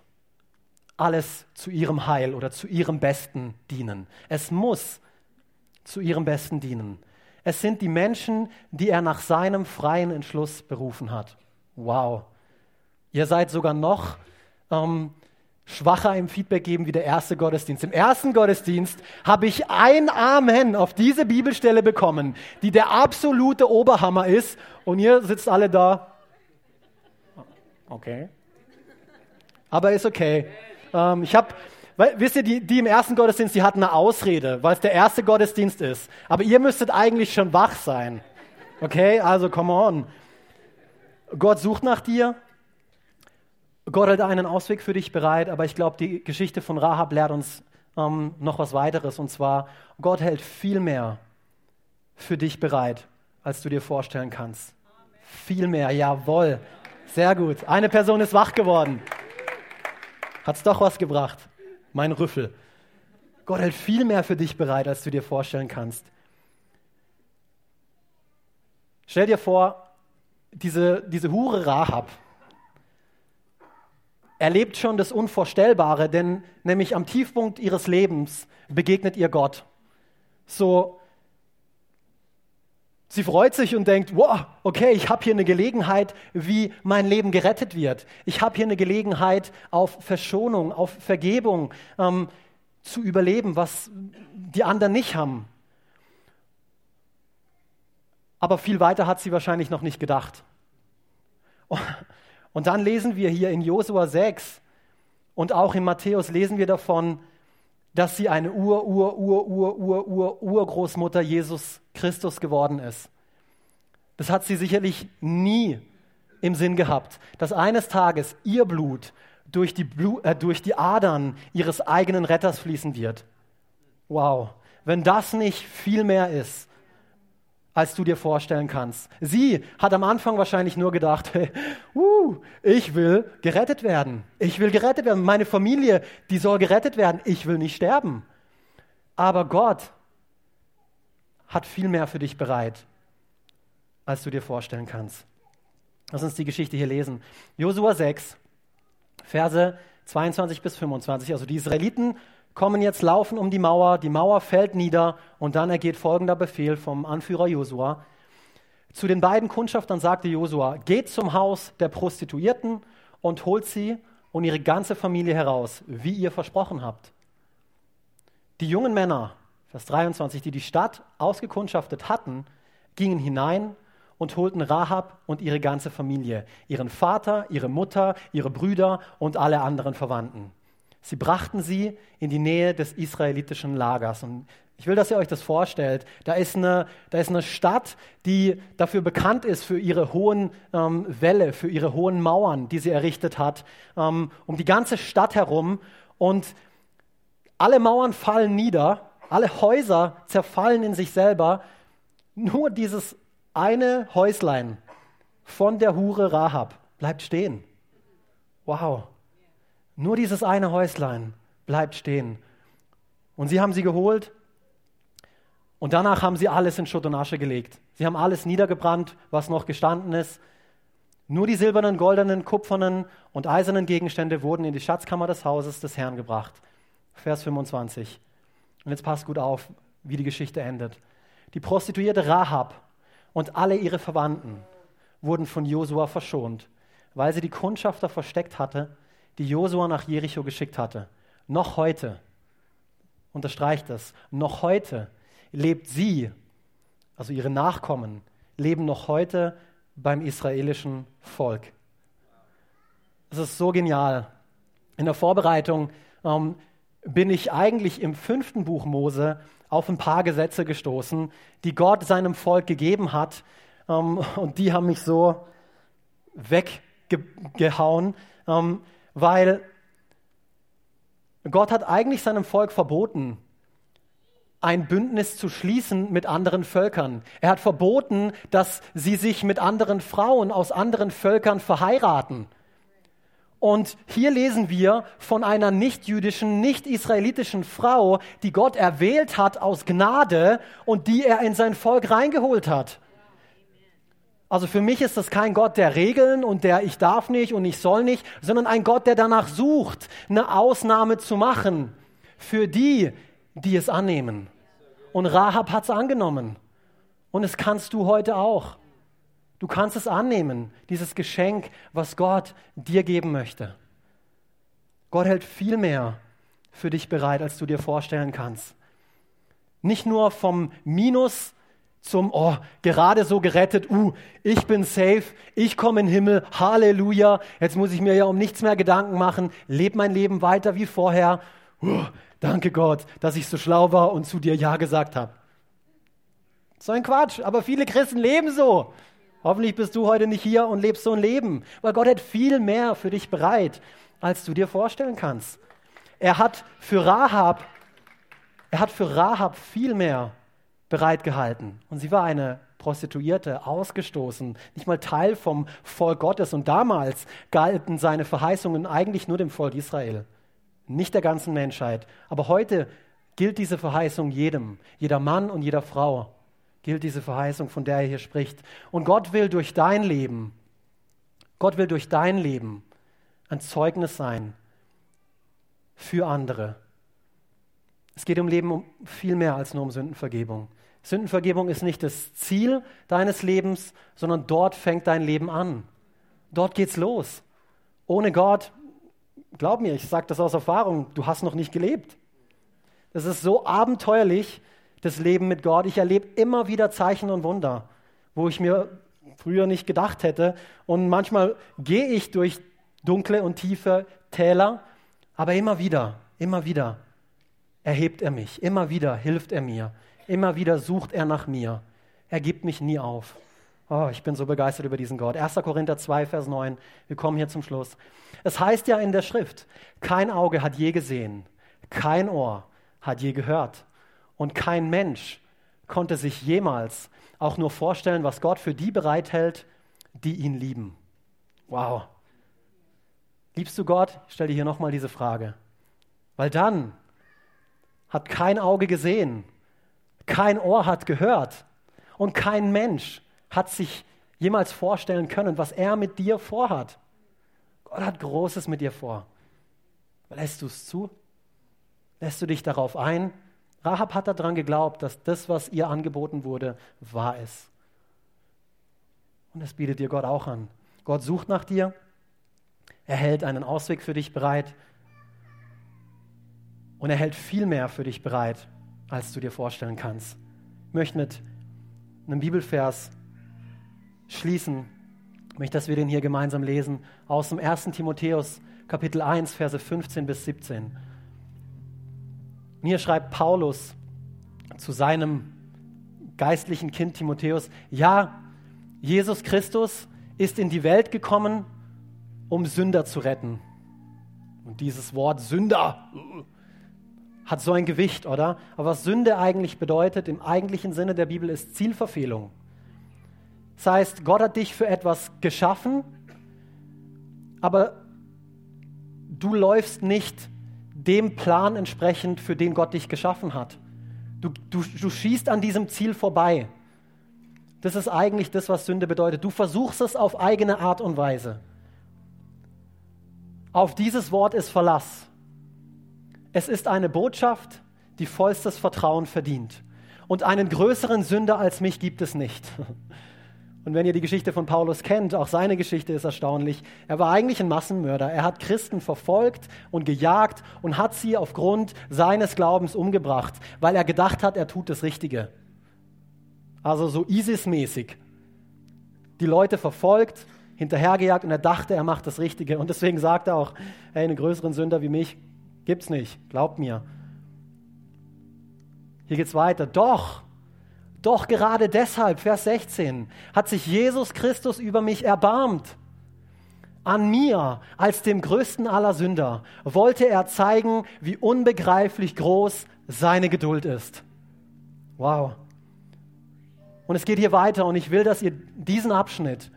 B: alles zu ihrem Heil oder zu ihrem Besten dienen. Es muss zu ihrem Besten dienen. Es sind die Menschen, die er nach seinem freien Entschluss berufen hat. Wow. Ihr seid sogar noch ähm, schwacher im Feedback geben wie der erste Gottesdienst. Im ersten Gottesdienst habe ich ein Amen auf diese Bibelstelle bekommen, die der absolute Oberhammer ist. Und ihr sitzt alle da. Okay. Aber ist okay. Ähm, ich habe, wisst ihr, die, die im ersten Gottesdienst, die hatten eine Ausrede, weil es der erste Gottesdienst ist. Aber ihr müsstet eigentlich schon wach sein. Okay, also come on. Gott sucht nach dir. Gott hat einen Ausweg für dich bereit, aber ich glaube, die Geschichte von Rahab lehrt uns ähm, noch was weiteres. Und zwar, Gott hält viel mehr für dich bereit, als du dir vorstellen kannst. Amen. Viel mehr, jawohl. Sehr gut. Eine Person ist wach geworden. Hat es doch was gebracht. Mein Rüffel. Gott hält viel mehr für dich bereit, als du dir vorstellen kannst. Stell dir vor, diese, diese Hure Rahab, erlebt schon das Unvorstellbare, denn nämlich am Tiefpunkt ihres Lebens begegnet ihr Gott. So Sie freut sich und denkt, wow, okay, ich habe hier eine Gelegenheit, wie mein Leben gerettet wird. Ich habe hier eine Gelegenheit auf Verschonung, auf Vergebung ähm, zu überleben, was die anderen nicht haben. Aber viel weiter hat sie wahrscheinlich noch nicht gedacht. Und dann lesen wir hier in Josua 6 und auch in Matthäus lesen wir davon, dass sie eine Ur, Ur, Ur, Ur, Ur, Ur, Urgroßmutter Jesus Christus geworden ist. Das hat sie sicherlich nie im Sinn gehabt, dass eines Tages ihr Blut durch die, Blut, äh, durch die Adern ihres eigenen Retters fließen wird. Wow, wenn das nicht viel mehr ist, als du dir vorstellen kannst. Sie hat am Anfang wahrscheinlich nur gedacht, uh, ich will gerettet werden. Ich will gerettet werden. Meine Familie, die soll gerettet werden. Ich will nicht sterben. Aber Gott hat viel mehr für dich bereit, als du dir vorstellen kannst. Lass uns die Geschichte hier lesen. Josua 6, Verse 22 bis 25. Also die Israeliten kommen jetzt laufen um die Mauer, die Mauer fällt nieder und dann ergeht folgender Befehl vom Anführer Josua. Zu den beiden Kundschaftern sagte Josua, geht zum Haus der Prostituierten und holt sie und ihre ganze Familie heraus, wie ihr versprochen habt. Die jungen Männer, Vers 23, die die Stadt ausgekundschaftet hatten, gingen hinein und holten Rahab und ihre ganze Familie, ihren Vater, ihre Mutter, ihre Brüder und alle anderen Verwandten. Sie brachten sie in die Nähe des israelitischen Lagers. Und ich will, dass ihr euch das vorstellt. Da ist eine, da ist eine Stadt, die dafür bekannt ist für ihre hohen ähm, Wälle, für ihre hohen Mauern, die sie errichtet hat, ähm, um die ganze Stadt herum. Und alle Mauern fallen nieder, alle Häuser zerfallen in sich selber. Nur dieses eine Häuslein von der Hure Rahab bleibt stehen. Wow. Nur dieses eine Häuslein bleibt stehen. Und sie haben sie geholt und danach haben sie alles in Schutt und Asche gelegt. Sie haben alles niedergebrannt, was noch gestanden ist. Nur die silbernen, goldenen, kupfernen und eisernen Gegenstände wurden in die Schatzkammer des Hauses des Herrn gebracht. Vers 25. Und jetzt passt gut auf, wie die Geschichte endet. Die Prostituierte Rahab und alle ihre Verwandten wurden von Josua verschont, weil sie die Kundschafter versteckt hatte die Josua nach Jericho geschickt hatte. Noch heute, unterstreicht das, noch heute lebt sie, also ihre Nachkommen, leben noch heute beim israelischen Volk. Das ist so genial. In der Vorbereitung ähm, bin ich eigentlich im fünften Buch Mose auf ein paar Gesetze gestoßen, die Gott seinem Volk gegeben hat. Ähm, und die haben mich so weggehauen. Ähm, weil Gott hat eigentlich seinem Volk verboten, ein Bündnis zu schließen mit anderen Völkern. Er hat verboten, dass sie sich mit anderen Frauen aus anderen Völkern verheiraten. Und hier lesen wir von einer nicht-jüdischen, nicht-israelitischen Frau, die Gott erwählt hat aus Gnade und die er in sein Volk reingeholt hat. Also für mich ist das kein Gott der Regeln und der ich darf nicht und ich soll nicht, sondern ein Gott, der danach sucht, eine Ausnahme zu machen für die, die es annehmen. Und Rahab hat es angenommen. Und es kannst du heute auch. Du kannst es annehmen, dieses Geschenk, was Gott dir geben möchte. Gott hält viel mehr für dich bereit, als du dir vorstellen kannst. Nicht nur vom Minus zum, oh, gerade so gerettet, uh, ich bin safe, ich komme in den Himmel, Halleluja, jetzt muss ich mir ja um nichts mehr Gedanken machen, lebe mein Leben weiter wie vorher. Uh, danke Gott, dass ich so schlau war und zu dir Ja gesagt habe. So ein Quatsch, aber viele Christen leben so. Hoffentlich bist du heute nicht hier und lebst so ein Leben, weil Gott hat viel mehr für dich bereit, als du dir vorstellen kannst. Er hat für Rahab, er hat für Rahab viel mehr bereitgehalten. Und sie war eine Prostituierte, ausgestoßen, nicht mal Teil vom Volk Gottes. Und damals galten seine Verheißungen eigentlich nur dem Volk Israel, nicht der ganzen Menschheit. Aber heute gilt diese Verheißung jedem, jeder Mann und jeder Frau gilt diese Verheißung, von der er hier spricht. Und Gott will durch dein Leben, Gott will durch dein Leben ein Zeugnis sein für andere. Es geht um Leben um viel mehr als nur um Sündenvergebung. Sündenvergebung ist nicht das Ziel deines Lebens, sondern dort fängt dein Leben an. Dort geht's los. Ohne Gott, glaub mir, ich sage das aus Erfahrung, du hast noch nicht gelebt. Das ist so abenteuerlich, das Leben mit Gott. Ich erlebe immer wieder Zeichen und Wunder, wo ich mir früher nicht gedacht hätte. Und manchmal gehe ich durch dunkle und tiefe Täler, aber immer wieder, immer wieder erhebt er mich, immer wieder hilft er mir, immer wieder sucht er nach mir. Er gibt mich nie auf. Oh, ich bin so begeistert über diesen Gott. 1. Korinther 2, Vers 9. Wir kommen hier zum Schluss. Es heißt ja in der Schrift, kein Auge hat je gesehen, kein Ohr hat je gehört und kein Mensch konnte sich jemals auch nur vorstellen, was Gott für die bereithält, die ihn lieben. Wow. Liebst du Gott? Ich stelle dir hier nochmal diese Frage. Weil dann hat kein Auge gesehen, kein Ohr hat gehört und kein Mensch hat sich jemals vorstellen können, was er mit dir vorhat. Gott hat Großes mit dir vor. Lässt du es zu? Lässt du dich darauf ein? Rahab hat daran geglaubt, dass das, was ihr angeboten wurde, wahr ist. Und das bietet dir Gott auch an. Gott sucht nach dir. Er hält einen Ausweg für dich bereit. Und er hält viel mehr für dich bereit, als du dir vorstellen kannst. Ich möchte mit einem Bibelvers schließen. Ich möchte, dass wir den hier gemeinsam lesen aus dem 1. Timotheus, Kapitel 1, Verse 15 bis 17. Und hier schreibt Paulus zu seinem geistlichen Kind Timotheus, ja, Jesus Christus ist in die Welt gekommen, um Sünder zu retten. Und dieses Wort Sünder hat so ein Gewicht, oder? Aber was Sünde eigentlich bedeutet, im eigentlichen Sinne der Bibel, ist Zielverfehlung. Das heißt, Gott hat dich für etwas geschaffen, aber du läufst nicht dem Plan entsprechend, für den Gott dich geschaffen hat. Du, du, du schießt an diesem Ziel vorbei. Das ist eigentlich das, was Sünde bedeutet. Du versuchst es auf eigene Art und Weise. Auf dieses Wort ist Verlass. Es ist eine Botschaft, die vollstes Vertrauen verdient. Und einen größeren Sünder als mich gibt es nicht. Und wenn ihr die Geschichte von Paulus kennt, auch seine Geschichte ist erstaunlich. Er war eigentlich ein Massenmörder. Er hat Christen verfolgt und gejagt und hat sie aufgrund seines Glaubens umgebracht, weil er gedacht hat, er tut das Richtige. Also so ISIS-mäßig. Die Leute verfolgt, hinterhergejagt und er dachte, er macht das Richtige. Und deswegen sagt er auch, hey, einen größeren Sünder wie mich gibt's nicht. Glaubt mir. Hier geht's weiter. Doch, doch gerade deshalb, Vers 16, hat sich Jesus Christus über mich erbarmt. An mir, als dem größten aller Sünder, wollte er zeigen, wie unbegreiflich groß seine Geduld ist. Wow. Und es geht hier weiter und ich will, dass ihr diesen Abschnitt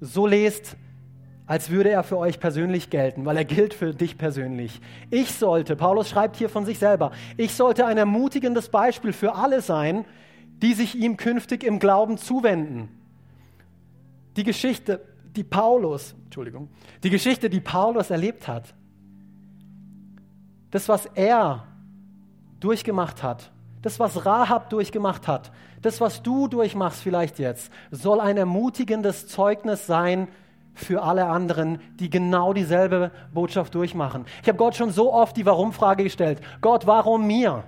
B: so lest, als würde er für euch persönlich gelten, weil er gilt für dich persönlich. Ich sollte, Paulus schreibt hier von sich selber, ich sollte ein ermutigendes Beispiel für alle sein, die sich ihm künftig im Glauben zuwenden. Die Geschichte, die Paulus, Entschuldigung, die Geschichte, die Paulus erlebt hat, das, was er durchgemacht hat, das, was Rahab durchgemacht hat, das, was du durchmachst vielleicht jetzt, soll ein ermutigendes Zeugnis sein für alle anderen, die genau dieselbe Botschaft durchmachen. Ich habe Gott schon so oft die Warum-Frage gestellt. Gott, warum mir?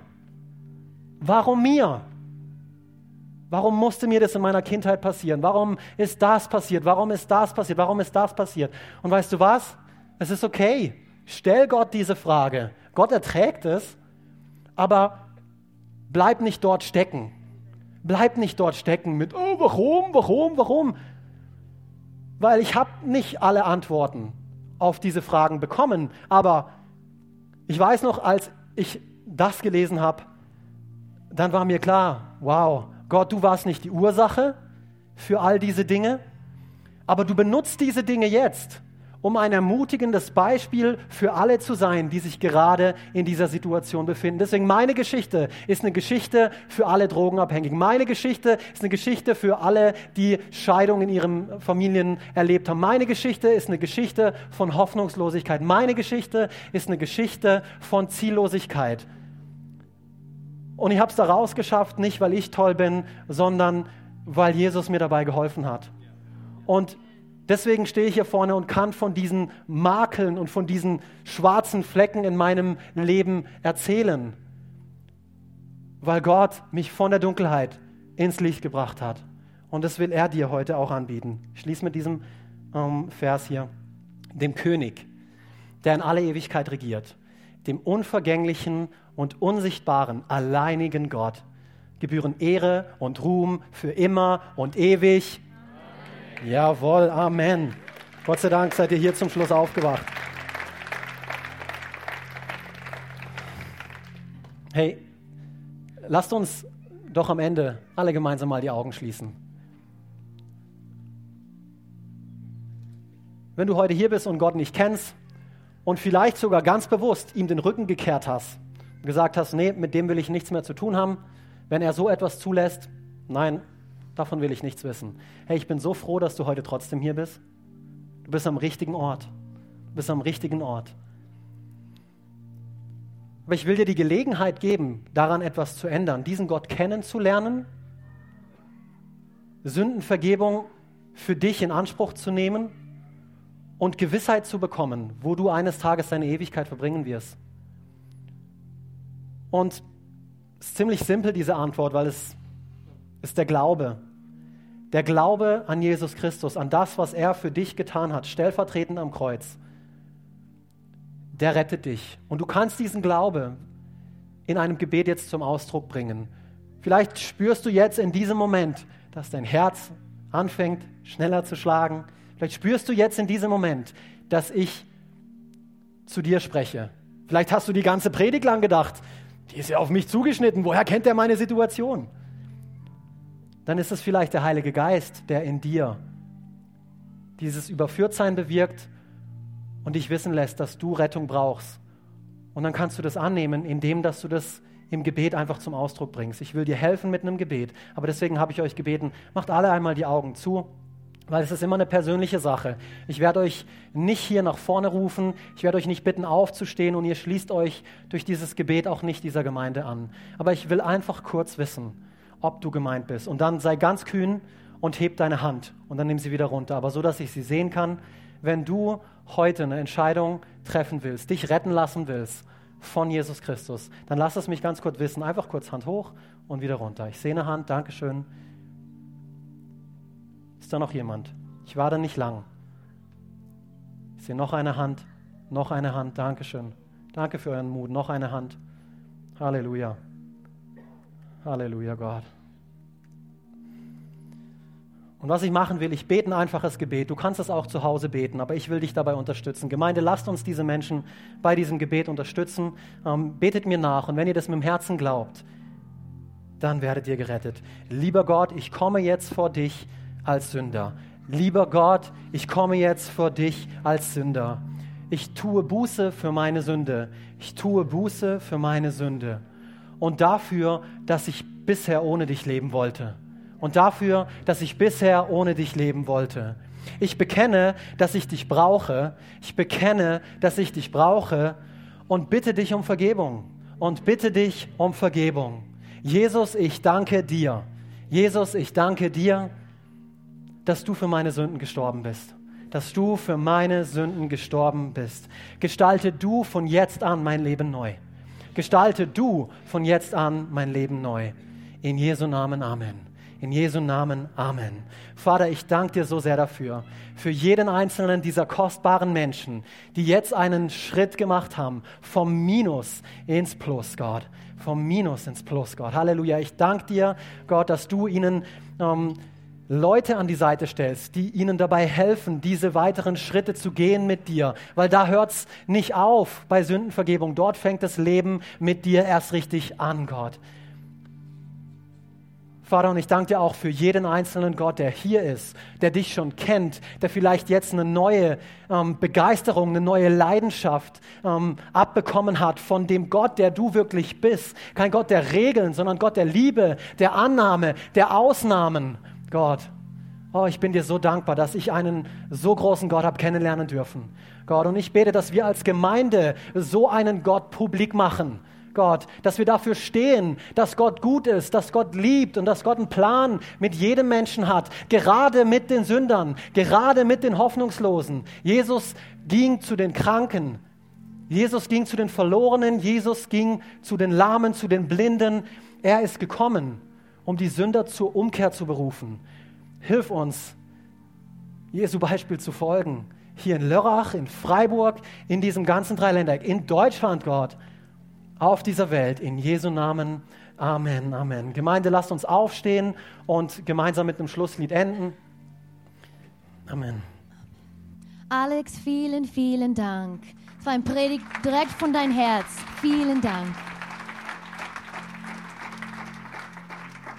B: Warum mir? Warum musste mir das in meiner Kindheit passieren? Warum ist das passiert? Warum ist das passiert? Warum ist das passiert? Und weißt du was? Es ist okay. Stell Gott diese Frage. Gott erträgt es, aber bleib nicht dort stecken. Bleib nicht dort stecken mit, oh, warum, warum, warum? Weil ich habe nicht alle Antworten auf diese Fragen bekommen, aber ich weiß noch, als ich das gelesen habe, dann war mir klar, wow, Gott, du warst nicht die Ursache für all diese Dinge, aber du benutzt diese Dinge jetzt, um ein ermutigendes Beispiel für alle zu sein, die sich gerade in dieser Situation befinden. Deswegen meine Geschichte ist eine Geschichte für alle Drogenabhängigen. Meine Geschichte ist eine Geschichte für alle, die Scheidung in ihren Familien erlebt haben. Meine Geschichte ist eine Geschichte von Hoffnungslosigkeit. Meine Geschichte ist eine Geschichte von Ziellosigkeit. Und ich habe es da rausgeschafft, nicht weil ich toll bin, sondern weil Jesus mir dabei geholfen hat. Und deswegen stehe ich hier vorne und kann von diesen Makeln und von diesen schwarzen Flecken in meinem Leben erzählen, weil Gott mich von der Dunkelheit ins Licht gebracht hat. Und das will er dir heute auch anbieten. Ich schließe mit diesem ähm, Vers hier. Dem König, der in alle Ewigkeit regiert, dem unvergänglichen und unsichtbaren, alleinigen Gott, gebühren Ehre und Ruhm für immer und ewig. Jawohl, Amen. Gott sei Dank seid ihr hier zum Schluss aufgewacht. Hey, lasst uns doch am Ende alle gemeinsam mal die Augen schließen. Wenn du heute hier bist und Gott nicht kennst und vielleicht sogar ganz bewusst ihm den Rücken gekehrt hast und gesagt hast, nee, mit dem will ich nichts mehr zu tun haben, wenn er so etwas zulässt, nein, davon will ich nichts wissen. Hey, ich bin so froh, dass du heute trotzdem hier bist. Du bist am richtigen Ort. Du bist am richtigen Ort. Aber ich will dir die Gelegenheit geben, daran etwas zu ändern, diesen Gott kennenzulernen, Sündenvergebung für dich in Anspruch zu nehmen und Gewissheit zu bekommen, wo du eines Tages deine Ewigkeit verbringen wirst. Und es ist ziemlich simpel, diese Antwort, weil es ist der Glaube. Der Glaube an Jesus Christus, an das, was er für dich getan hat, stellvertretend am Kreuz der rettet dich. Und du kannst diesen Glaube in einem Gebet jetzt zum Ausdruck bringen. Vielleicht spürst du jetzt in diesem Moment, dass dein Herz anfängt schneller zu schlagen. Vielleicht spürst du jetzt in diesem Moment, dass ich zu dir spreche. Vielleicht hast du die ganze Predigt lang gedacht, die ist ja auf mich zugeschnitten, woher kennt er meine Situation? Dann ist es vielleicht der Heilige Geist, der in dir dieses Überführtsein bewirkt und dich wissen lässt, dass du Rettung brauchst. Und dann kannst du das annehmen, indem dass du das im Gebet einfach zum Ausdruck bringst. Ich will dir helfen mit einem Gebet, aber deswegen habe ich euch gebeten, macht alle einmal die Augen zu, weil es ist immer eine persönliche Sache. Ich werde euch nicht hier nach vorne rufen, ich werde euch nicht bitten aufzustehen und ihr schließt euch durch dieses Gebet auch nicht dieser Gemeinde an. Aber ich will einfach kurz wissen, ob du gemeint bist. Und dann sei ganz kühn und heb deine Hand und dann nimm sie wieder runter, aber so, dass ich sie sehen kann. Wenn du heute eine Entscheidung treffen willst, dich retten lassen willst von Jesus Christus, dann lass es mich ganz kurz wissen. Einfach kurz Hand hoch und wieder runter. Ich sehe eine Hand, Dankeschön. Ist da noch jemand? Ich war da nicht lang. Ich sehe noch eine Hand, noch eine Hand, Dankeschön. Danke für euren Mut, noch eine Hand. Halleluja. Halleluja, Gott. Und was ich machen will, ich bete ein einfaches Gebet. Du kannst es auch zu Hause beten, aber ich will dich dabei unterstützen. Gemeinde, lasst uns diese Menschen bei diesem Gebet unterstützen. Ähm, betet mir nach und wenn ihr das mit dem Herzen glaubt, dann werdet ihr gerettet. Lieber Gott, ich komme jetzt vor dich als Sünder. Lieber Gott, ich komme jetzt vor dich als Sünder. Ich tue Buße für meine Sünde. Ich tue Buße für meine Sünde. Und dafür, dass ich bisher ohne dich leben wollte und dafür, dass ich bisher ohne dich leben wollte. Ich bekenne, dass ich dich brauche. Ich bekenne, dass ich dich brauche und bitte dich um Vergebung. Und bitte dich um Vergebung. Jesus, ich danke dir. Jesus, ich danke dir, dass du für meine Sünden gestorben bist. Dass du für meine Sünden gestorben bist. Gestalte du von jetzt an mein Leben neu. Gestalte du von jetzt an mein Leben neu. In Jesu Namen, Amen. In Jesu Namen, Amen. Vater, ich danke dir so sehr dafür, für jeden einzelnen dieser kostbaren Menschen, die jetzt einen Schritt gemacht haben vom Minus ins Plus, Gott. Vom Minus ins Plus, Gott. Halleluja. Ich danke dir, Gott, dass du ihnen ähm, Leute an die Seite stellst, die ihnen dabei helfen, diese weiteren Schritte zu gehen mit dir. Weil da hört es nicht auf bei Sündenvergebung. Dort fängt das Leben mit dir erst richtig an, Gott. Vater, und ich danke dir auch für jeden einzelnen Gott, der hier ist, der dich schon kennt, der vielleicht jetzt eine neue ähm, Begeisterung, eine neue Leidenschaft ähm, abbekommen hat von dem Gott, der du wirklich bist. Kein Gott der Regeln, sondern Gott der Liebe, der Annahme, der Ausnahmen. Gott, oh, ich bin dir so dankbar, dass ich einen so großen Gott habe kennenlernen dürfen. Gott, und ich bete, dass wir als Gemeinde so einen Gott publik machen Gott, dass wir dafür stehen, dass Gott gut ist, dass Gott liebt und dass Gott einen Plan mit jedem Menschen hat, gerade mit den Sündern, gerade mit den Hoffnungslosen. Jesus ging zu den Kranken, Jesus ging zu den Verlorenen, Jesus ging zu den Lahmen, zu den Blinden. Er ist gekommen, um die Sünder zur Umkehr zu berufen. Hilf uns, Jesu Beispiel zu folgen. Hier in Lörrach, in Freiburg, in diesem ganzen Dreiländereck, in Deutschland, Gott, auf dieser Welt. In Jesu Namen. Amen, Amen. Gemeinde, lasst uns aufstehen und gemeinsam mit einem Schlusslied enden. Amen.
C: Alex, vielen, vielen Dank. Es war ein Predigt direkt von dein Herz. Vielen Dank.